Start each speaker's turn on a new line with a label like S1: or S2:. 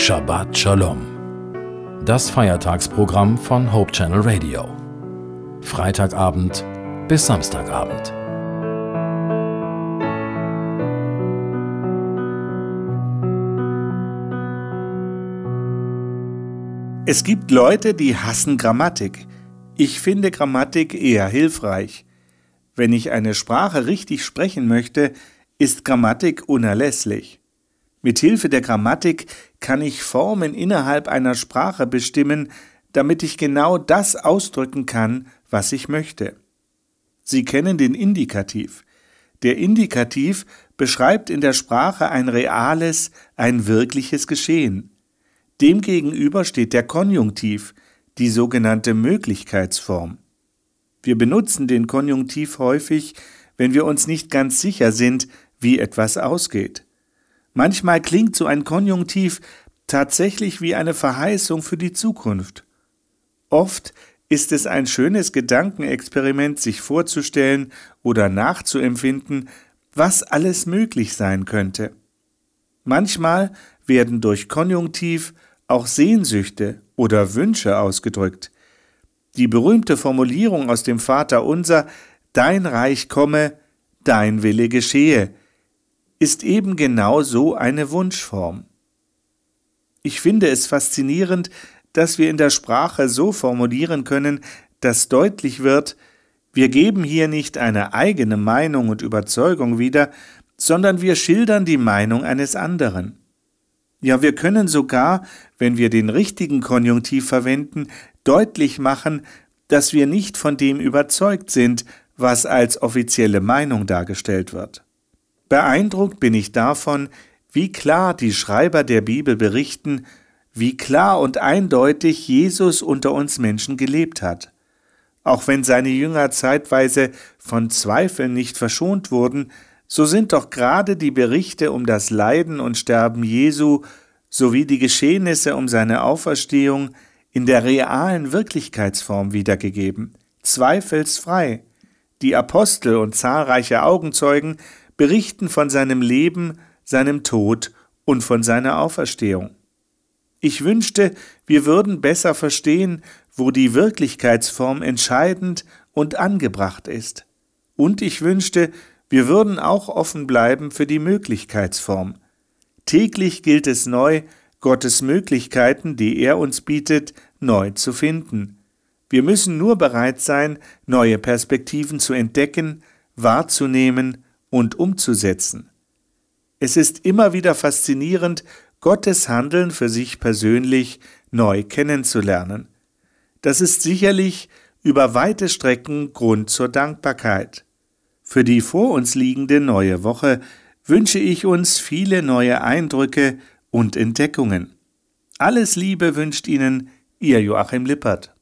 S1: Shabbat Shalom. Das Feiertagsprogramm von Hope Channel Radio. Freitagabend bis Samstagabend.
S2: Es gibt Leute, die hassen Grammatik. Ich finde Grammatik eher hilfreich. Wenn ich eine Sprache richtig sprechen möchte, ist Grammatik unerlässlich. Mit Hilfe der Grammatik kann ich Formen innerhalb einer Sprache bestimmen, damit ich genau das ausdrücken kann, was ich möchte. Sie kennen den Indikativ. Der Indikativ beschreibt in der Sprache ein reales, ein wirkliches Geschehen. Demgegenüber steht der Konjunktiv, die sogenannte Möglichkeitsform. Wir benutzen den Konjunktiv häufig, wenn wir uns nicht ganz sicher sind, wie etwas ausgeht. Manchmal klingt so ein Konjunktiv tatsächlich wie eine Verheißung für die Zukunft. Oft ist es ein schönes Gedankenexperiment, sich vorzustellen oder nachzuempfinden, was alles möglich sein könnte. Manchmal werden durch Konjunktiv auch Sehnsüchte oder Wünsche ausgedrückt. Die berühmte Formulierung aus dem Vater unser Dein Reich komme, dein Wille geschehe, ist eben genau so eine Wunschform. Ich finde es faszinierend, dass wir in der Sprache so formulieren können, dass deutlich wird, wir geben hier nicht eine eigene Meinung und Überzeugung wieder, sondern wir schildern die Meinung eines anderen. Ja, wir können sogar, wenn wir den richtigen Konjunktiv verwenden, deutlich machen, dass wir nicht von dem überzeugt sind, was als offizielle Meinung dargestellt wird. Beeindruckt bin ich davon, wie klar die Schreiber der Bibel berichten, wie klar und eindeutig Jesus unter uns Menschen gelebt hat. Auch wenn seine Jünger zeitweise von Zweifeln nicht verschont wurden, so sind doch gerade die Berichte um das Leiden und Sterben Jesu sowie die Geschehnisse um seine Auferstehung in der realen Wirklichkeitsform wiedergegeben, zweifelsfrei. Die Apostel und zahlreiche Augenzeugen berichten von seinem Leben, seinem Tod und von seiner Auferstehung. Ich wünschte, wir würden besser verstehen, wo die Wirklichkeitsform entscheidend und angebracht ist. Und ich wünschte, wir würden auch offen bleiben für die Möglichkeitsform. Täglich gilt es neu, Gottes Möglichkeiten, die er uns bietet, neu zu finden. Wir müssen nur bereit sein, neue Perspektiven zu entdecken, wahrzunehmen und umzusetzen. Es ist immer wieder faszinierend, Gottes Handeln für sich persönlich neu kennenzulernen. Das ist sicherlich über weite Strecken Grund zur Dankbarkeit. Für die vor uns liegende neue Woche wünsche ich uns viele neue Eindrücke und Entdeckungen. Alles Liebe wünscht Ihnen Ihr Joachim Lippert.